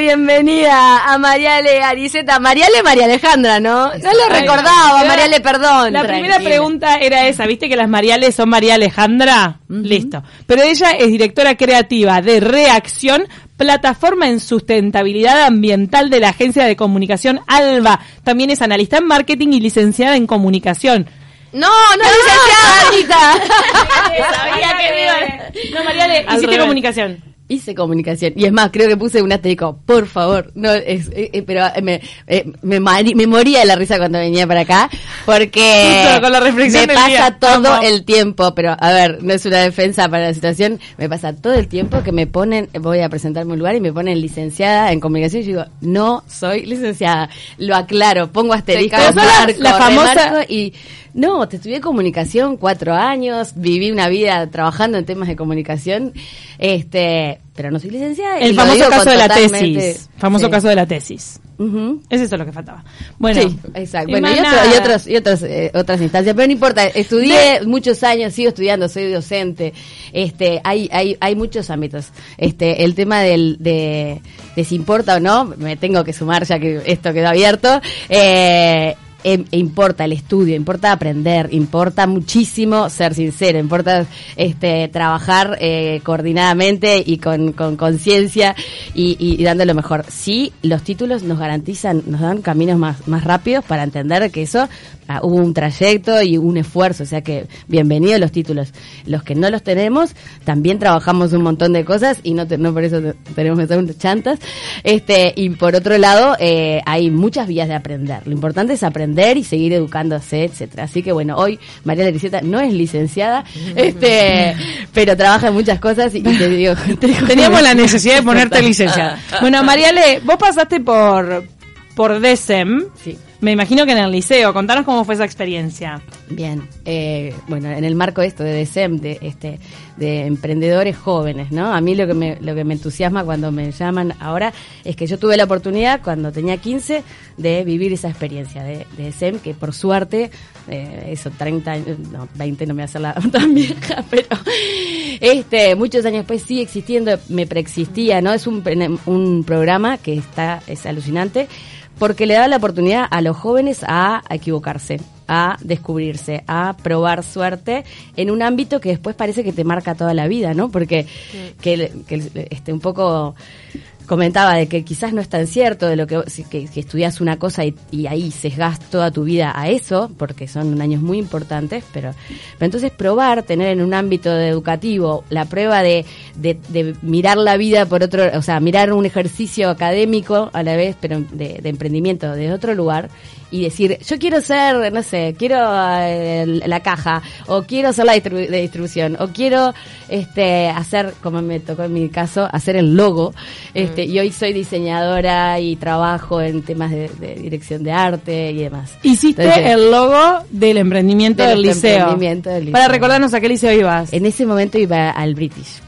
bienvenida a Mariale Ariceta. Mariale María Alejandra, ¿no? No lo recordaba, Mariale, perdón. La primera pregunta era esa, ¿viste que las Mariales son María Alejandra? Listo. Pero ella es directora creativa de Reacción, plataforma en sustentabilidad ambiental de la agencia de comunicación ALBA. También es analista en marketing y licenciada en comunicación. No, no, licenciada, Anita. Sabía que No, Mariale, hiciste comunicación. Hice comunicación. Y es más, creo que puse un asterisco, por favor. No, es, eh, eh, pero eh, me, me, me, moría de la risa cuando venía para acá, porque con la reflexión me pasa todo el tiempo, pero a ver, no es una defensa para la situación, me pasa todo el tiempo que me ponen, voy a presentarme un lugar y me ponen licenciada en comunicación y yo digo, no soy licenciada. Lo aclaro, pongo asterisco, marco, la famosa... y no, te estudié comunicación cuatro años, viví una vida trabajando en temas de comunicación, este, pero no soy licenciada. El famoso caso de la tesis. Famoso caso de la tesis. Es eso lo que faltaba. Bueno, sí, exacto. Bueno, y, otros, y otros, eh, otras instancias, pero no importa. Estudié muchos años, sigo estudiando, soy docente. Este, hay, hay, hay muchos ámbitos. Este, el tema del, de, de si importa o no, me tengo que sumar ya que esto quedó abierto. Eh, e, importa el estudio, importa aprender, importa muchísimo ser sincero, importa este trabajar eh, coordinadamente y con conciencia y, y, dando lo mejor. Sí, los títulos nos garantizan, nos dan caminos más, más rápidos para entender que eso Ah, hubo un trayecto y un esfuerzo, o sea que bienvenidos los títulos. Los que no los tenemos, también trabajamos un montón de cosas y no, no por eso tenemos que ser chantas. Este, y por otro lado, eh, hay muchas vías de aprender. Lo importante es aprender y seguir educándose, etcétera. Así que bueno, hoy María Lericeta no es licenciada, este, pero trabaja en muchas cosas y te digo, teníamos la necesidad de ponerte licenciada. Bueno, Mariale, vos pasaste por por DESEM. Sí. Me imagino que en el liceo. Contanos cómo fue esa experiencia. Bien, eh, bueno, en el marco de esto de DESEM, de, este, de emprendedores jóvenes, ¿no? A mí lo que, me, lo que me entusiasma cuando me llaman ahora es que yo tuve la oportunidad, cuando tenía 15, de vivir esa experiencia de, de DESEM, que por suerte, eh, eso, 30 años, no, 20 no me hacer la tan vieja, pero este, muchos años después sigue existiendo, me preexistía, ¿no? Es un, un programa que está, es alucinante porque le da la oportunidad a los jóvenes a, equivocarse, a descubrirse, a probar suerte en un ámbito que después parece que te marca toda la vida, ¿no? Porque que, que este, un poco comentaba de que quizás no es tan cierto de lo que, que, estudias una cosa y, ahí sesgas toda tu vida a eso, porque son años muy importantes, pero, pero entonces probar, tener en un ámbito educativo la prueba de, de, mirar la vida por otro, o sea, mirar un ejercicio académico a la vez, pero de, de emprendimiento de otro lugar y decir, yo quiero ser, no sé, quiero eh, la caja, o quiero ser la distribución, o quiero este hacer, como me tocó en mi caso, hacer el logo. Este, Y hoy soy diseñadora y trabajo en temas de, dirección de arte y demás. Hiciste el logo del emprendimiento del, liceo. Para recordarnos a qué liceo ibas. En ese momento iba al British.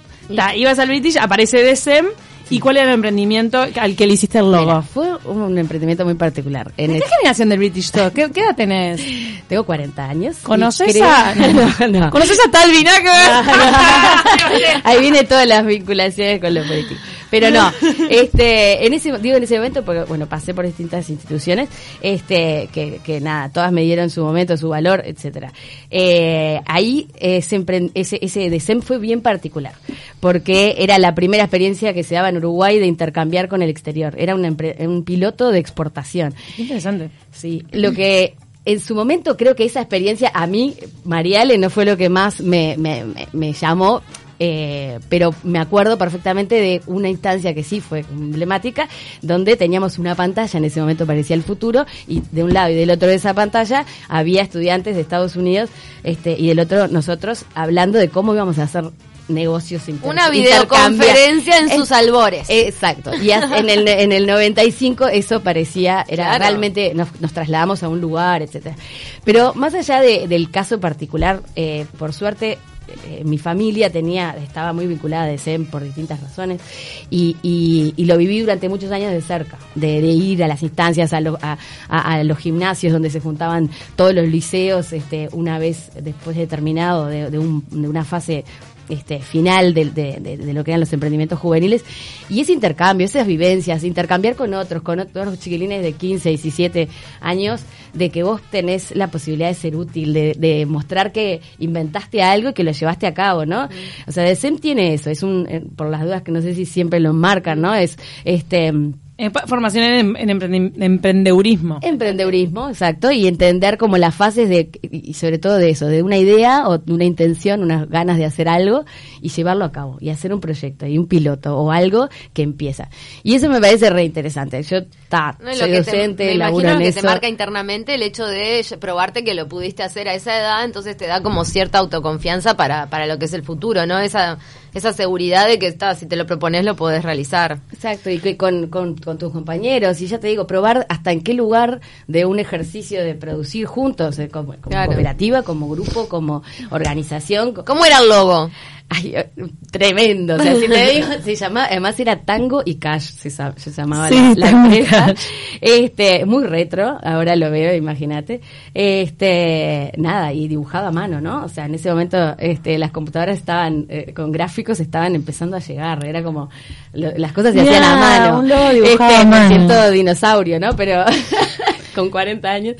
ibas al British, aparece DSM ¿Y cuál era el emprendimiento al que le hiciste el logo? fue un emprendimiento muy particular. En ¿Qué generación del British Talk? ¿Qué, edad tenés? Tengo 40 años. ¿Conoces a...? ¿Conoces a Talvin? Ahí viene todas las vinculaciones con los políticos. Pero no, este, en ese, digo en ese momento porque, bueno, pasé por distintas instituciones, este, que, que nada, todas me dieron su momento, su valor, etcétera. Eh, ahí ese, ese, ese DESEM fue bien particular, porque era la primera experiencia que se daba en Uruguay de intercambiar con el exterior. Era un, un piloto de exportación. Interesante. Sí, lo que en su momento creo que esa experiencia a mí, Mariale, no fue lo que más me, me, me llamó eh, pero me acuerdo perfectamente de una instancia que sí fue emblemática, donde teníamos una pantalla, en ese momento parecía el futuro, y de un lado y del otro de esa pantalla había estudiantes de Estados Unidos este, y del otro nosotros hablando de cómo íbamos a hacer negocios Una videoconferencia en sus albores. Exacto. Y en el, en el 95 eso parecía, era realmente, nos, trasladamos a un lugar, etcétera. Pero más allá del caso particular, eh, por suerte eh, mi familia tenía, estaba muy vinculada de SEM por distintas razones y, y, lo viví durante muchos años de cerca, de, ir a las instancias, a, a, los gimnasios donde se juntaban todos los liceos este, una vez después de terminado de, un, de una fase este, final de, de, lo que eran los emprendimientos juveniles. Y ese intercambio, esas vivencias, intercambiar con otros, con otros chiquilines de 15, 17 años, de que vos tenés la posibilidad de ser útil, de, de mostrar que inventaste algo y que lo llevaste a cabo, ¿no? O sea, DECEM tiene eso, es un, eh, por las dudas que no sé si siempre lo marcan, ¿no? Es, este, formación en, en emprendedurismo. Emprendedurismo, exacto, y entender como las fases de, y sobre todo de eso, de una idea o de una intención, unas ganas de hacer algo y llevarlo a cabo, y hacer un proyecto y un piloto o algo que empieza. Y eso me parece re interesante. Yo ta, soy docente, te, me que te marca internamente el hecho de probarte que lo pudiste hacer a esa edad, entonces te da como cierta autoconfianza para, para lo que es el futuro, ¿no? Esa, esa seguridad de que está, si te lo propones lo podés realizar. Exacto, y que con, con con tus compañeros y ya te digo, probar hasta en qué lugar de un ejercicio de producir juntos, eh, como, cooperativa, como grupo, como organización. ¿Cómo era el logo? Ay, eh, tremendo. O sea, si te digo, se llamaba, además era Tango y Cash, se, se llamaba la, empresa. Este, muy retro, ahora lo veo, imagínate. Este, nada, y dibujado a mano, ¿no? O sea, en ese momento, este, las computadoras estaban, eh, con gráficos estaban empezando a llegar, era como, las cosas se hacían a mano. Este, me siento dinosaurio, ¿no? Pero, con 40 años.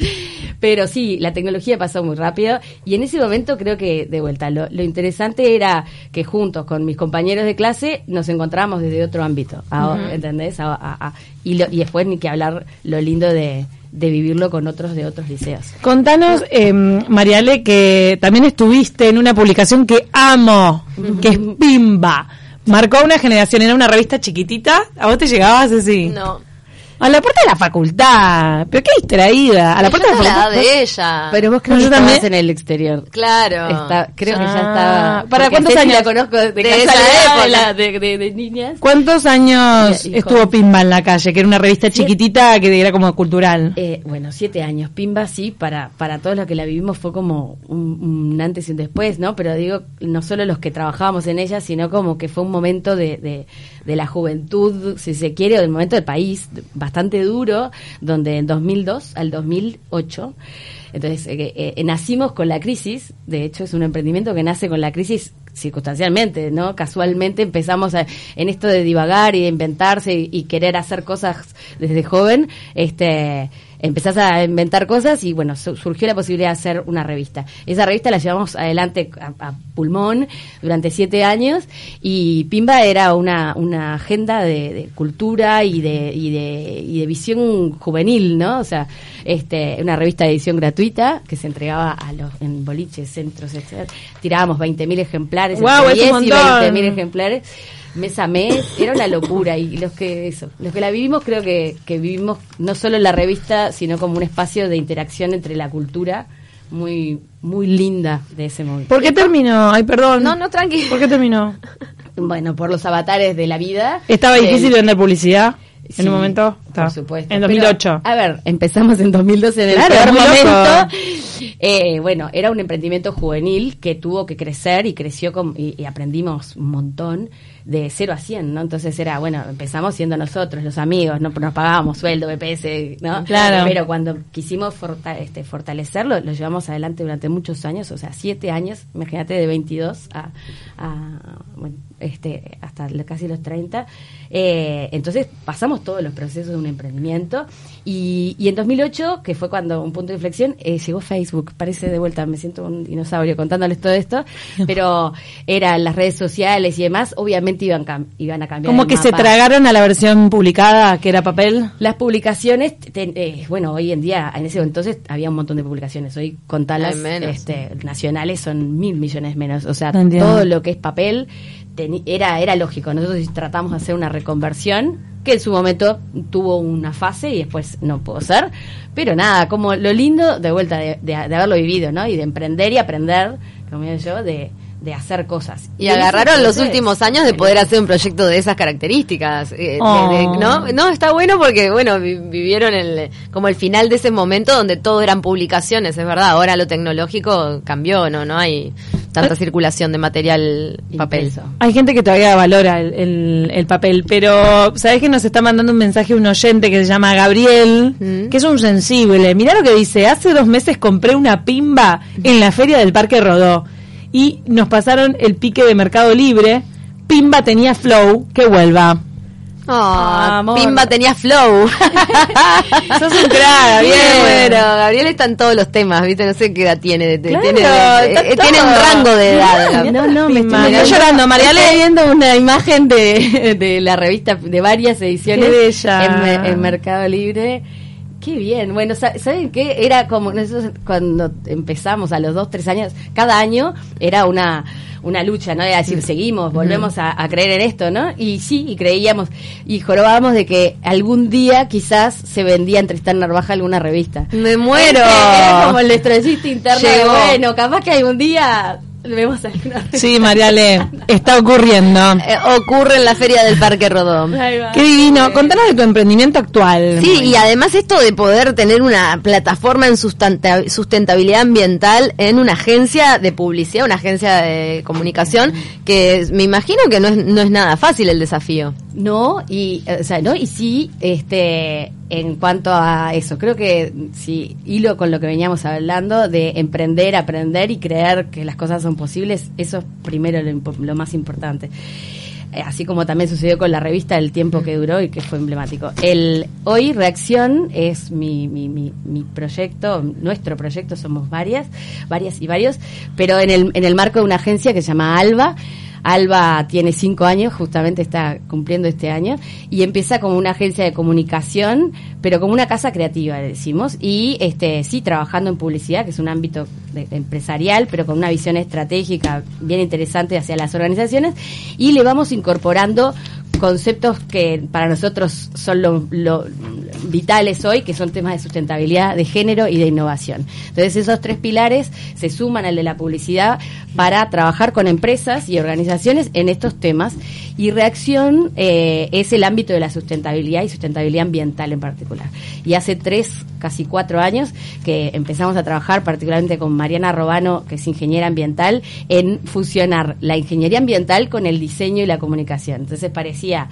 Pero sí, la tecnología pasó muy rápido y en ese momento creo que, de vuelta, lo, interesante era que juntos con mis compañeros de clase nos encontramos desde otro ámbito, ¿entendés? y, y después ni que hablar lo lindo de, vivirlo con otros de otros liceos. Contanos, eh, Mariale, que también estuviste en una publicación que amo, que es Pimba. Marcó una generación, era una revista chiquitita. ¿A vos te llegabas así? No. A la puerta de la facultad. ¿Pero qué distraída? A la puerta de la facultad. de ella. Pero vos creo que estabas en el exterior. Claro. creo que ya estaba. ¿Para cuántos años? la conozco de, de esa de, de, de, niñas. ¿Cuántos años estuvo Pimba en la calle? Que era una revista chiquitita que era como cultural. Eh, bueno, siete años. Pimba sí, para, para todos los que la vivimos fue como un, antes y un después, ¿no? Pero digo, no solo los que trabajábamos en ella, sino como que fue un momento de, de la juventud, si se quiere, o del momento del país, bastante duro, donde en 2002 al 2008, entonces eh, eh, nacimos con la crisis, de hecho es un emprendimiento que nace con la crisis circunstancialmente, ¿no? Casualmente empezamos en esto de divagar y de inventarse y, y, querer hacer cosas desde joven, este empezás a inventar cosas y bueno, surgió la posibilidad de hacer una revista. Esa revista la llevamos adelante a, pulmón durante siete años y Pimba era una, una agenda de, cultura y de, y, de, y de visión juvenil, ¿no? O sea, este, una revista de edición gratuita que se entregaba a los, en boliches, centros, etc. Tirábamos 20.000 ejemplares, wow, entre 10 y 20.000 ejemplares mes a mes, era una locura y los que eso, los que la vivimos creo que, que vivimos no solo la revista, sino como un espacio de interacción entre la cultura muy muy linda de ese momento. ¿Por qué terminó? Ay, perdón. No, no, tranquilo. ¿Por qué terminó? Bueno, por los avatares de la vida. ¿Estaba difícil vender publicidad? en un momento. Por supuesto. En 2008. a ver, empezamos en 2012 en el peor momento. Eh, bueno, era un emprendimiento juvenil que tuvo que crecer y creció y, aprendimos un montón de 0 a 100, ¿no? Entonces era, bueno, empezamos siendo nosotros, los amigos, no nos pagábamos sueldo, BPS, ¿no? Claro. Pero cuando quisimos este, fortalecerlo, lo llevamos adelante durante muchos años, o sea, 7 años, imagínate, de 22 a, bueno, este, hasta casi los 30. Eh, entonces pasamos todos los procesos un emprendimiento y, y en 2008, que fue cuando un punto de inflexión, eh, llegó Facebook. Parece de vuelta, me siento un dinosaurio contándoles todo esto, pero eran las redes sociales y demás, obviamente iban, iban a cambiar. Como que se tragaron a la versión publicada, que era papel. Las publicaciones, eh, bueno, hoy en día, en ese entonces había un montón de publicaciones. Hoy contalas este, nacionales son mil millones menos. O sea, todo lo que es papel era, era lógico. Nosotros tratamos de hacer una reconversión que en su momento tuvo una fase y después no pudo ser. Pero nada, como lo lindo de vuelta de, haberlo vivido, ¿no? Y de emprender y aprender, como yo, de, de hacer cosas. Y, agarraron los últimos años de poder hacer un proyecto de esas características. Eh, oh. ¿no? no, está bueno porque, bueno, vivieron el, como el final de ese momento donde todo eran publicaciones, es verdad. Ahora lo tecnológico cambió, ¿no? No hay tanta circulación de material papel. Hay gente que todavía valora el, el, papel, pero ¿sabes que nos está mandando un mensaje un oyente que se llama Gabriel, mm. que es un sensible? Mirá lo que dice, hace dos meses compré una pimba en la feria del Parque Rodó y nos pasaron el pique de Mercado Libre. Pimba tenía flow, que vuelva. Oh, Pimba tenía flow. Sos un crack, Bien, bueno, Gabriel está en todos los temas, ¿viste? No sé qué edad tiene. Claro, tiene, está eh, tiene un rango de edad. No, no, me estoy, Pimba. Estoy llorando, Mariale. Estoy viendo una imagen de, de la revista de varias ediciones. En, me- en Mercado Libre. Qué bien. Bueno, sa- ¿saben qué? Era como nosotros cuando empezamos a los dos, tres años, cada año era una una lucha, ¿no? Era decir, seguimos, volvemos a, a creer en esto, ¿no? Y sí, y creíamos, y jorobábamos de que algún día quizás se vendía en Tristán Narvaja alguna revista. Me muero. Era como el estrellista interno de, Llegó. bueno, capaz que algún día vemos alguna Sí, Mariale, está ocurriendo. Eh, ocurre en la feria del Parque Rodó. Ahí va. Qué divino. Contanos de tu emprendimiento actual. Sí, y además esto de poder tener una plataforma en sustenta- sustentabilidad ambiental en una agencia de publicidad, una agencia de comunicación, que me imagino que no es, no es nada fácil el desafío. No, y, o sea, no, y sí, este, en cuanto a eso, creo que sí, hilo con lo que veníamos hablando de emprender, aprender y creer que las cosas son posibles, eso es primero lo, lo más importante. Eh, Así como también sucedió con la revista el tiempo que duró y que fue emblemático. El hoy Reacción es mi, mi, mi, mi proyecto, nuestro proyecto, somos varias, varias y varios, pero en el, en el marco de una agencia que se llama Alba. Alba tiene cinco años, justamente está cumpliendo este año, y empieza como una agencia de comunicación, pero como una casa creativa, decimos, y este sí trabajando en publicidad, que es un ámbito empresarial, pero con una visión estratégica bien interesante hacia las organizaciones, y le vamos incorporando conceptos que para nosotros son lo, lo vitales hoy, que son temas de sustentabilidad, de género y de innovación. Entonces esos tres pilares se suman al de la publicidad para trabajar con empresas y organizaciones en estos temas. Y reacción eh, es el ámbito de la sustentabilidad y sustentabilidad ambiental en particular. Y hace tres, casi cuatro años que empezamos a trabajar particularmente con Mariana Robano, que es ingeniera ambiental, en fusionar la ingeniería ambiental con el diseño y la comunicación. Entonces parecía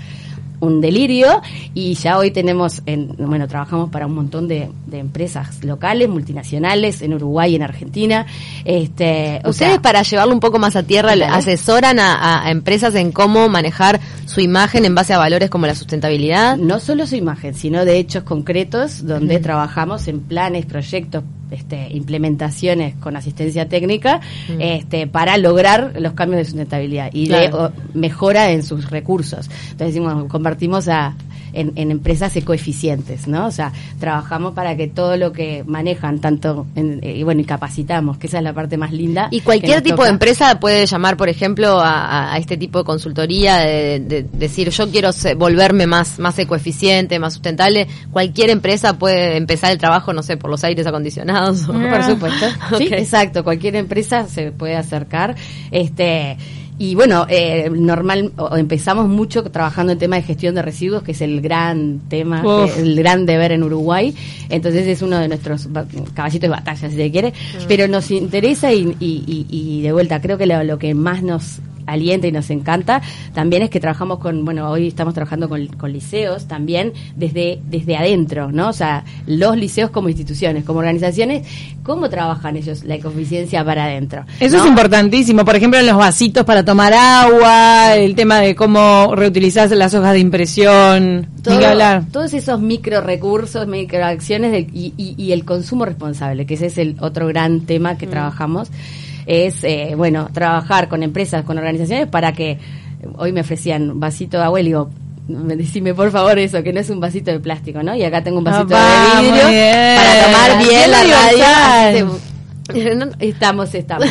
un delirio y ya hoy tenemos, en, bueno, trabajamos para un montón de, de empresas locales, multinacionales, en Uruguay, en Argentina. Este, o Ustedes sea, para llevarlo un poco más a tierra asesoran a, a- a empresas en cómo manejar su imagen en base a valores como la sustentabilidad. no solo su imagen, sino de hechos concretos donde trabajamos en planes, proyectos, este, implementaciones con asistencia técnica este, para lograr los cambios de sustentabilidad y de Claro. o, mejora en sus recursos. Entonces decimos, convertimos a en, en empresas ecoeficientes, ¿no? O sea, trabajamos para que todo lo que manejan, tanto, en- eh, y bueno, y capacitamos, que esa es la parte más linda. Y cualquier tipo toca. de empresa puede llamar, por ejemplo, a, este tipo de consultoría, de, de- decir yo quiero se- volverme más, más ecoeficiente, más sustentable. Cualquier empresa puede empezar el trabajo, no sé, por los aires acondicionados. Por supuesto. Sí, exacto. Cualquier empresa se puede acercar. Este. Y bueno, eh, normal, o- empezamos mucho trabajando en tema de gestión de residuos, que es el gran tema, Uf. que- el gran deber en Uruguay. Entonces es uno de nuestros ba- caballitos de batalla, si se quiere. Pero nos interesa y, y- y- y de vuelta, creo que lo, lo que más nos alienta y nos encanta también es que trabajamos con, bueno, hoy estamos trabajando con, con liceos también desde, desde adentro, ¿no? O sea, los liceos como instituciones, como organizaciones, ¿cómo trabajan ellos la ecoeficiencia para adentro? Eso ¿no? es importantísimo. Por ejemplo, en los vasitos para tomar agua, el tema de cómo reutilizar las hojas de impresión. Todo- Ni que hablar. todos esos micro recursos, microacciones del- y, y- y el consumo responsable, que ese es el otro gran tema Mm. que trabajamos, es, eh, bueno, trabajar con empresas, con organizaciones para que, hoy me ofrecían un vasito de agua y digo, me- decime por favor eso, que no es un vasito de plástico, ¿no? Y acá tengo un vasito Ah, de vidrio muy bien. para tomar bien la radio. estamos, estamos.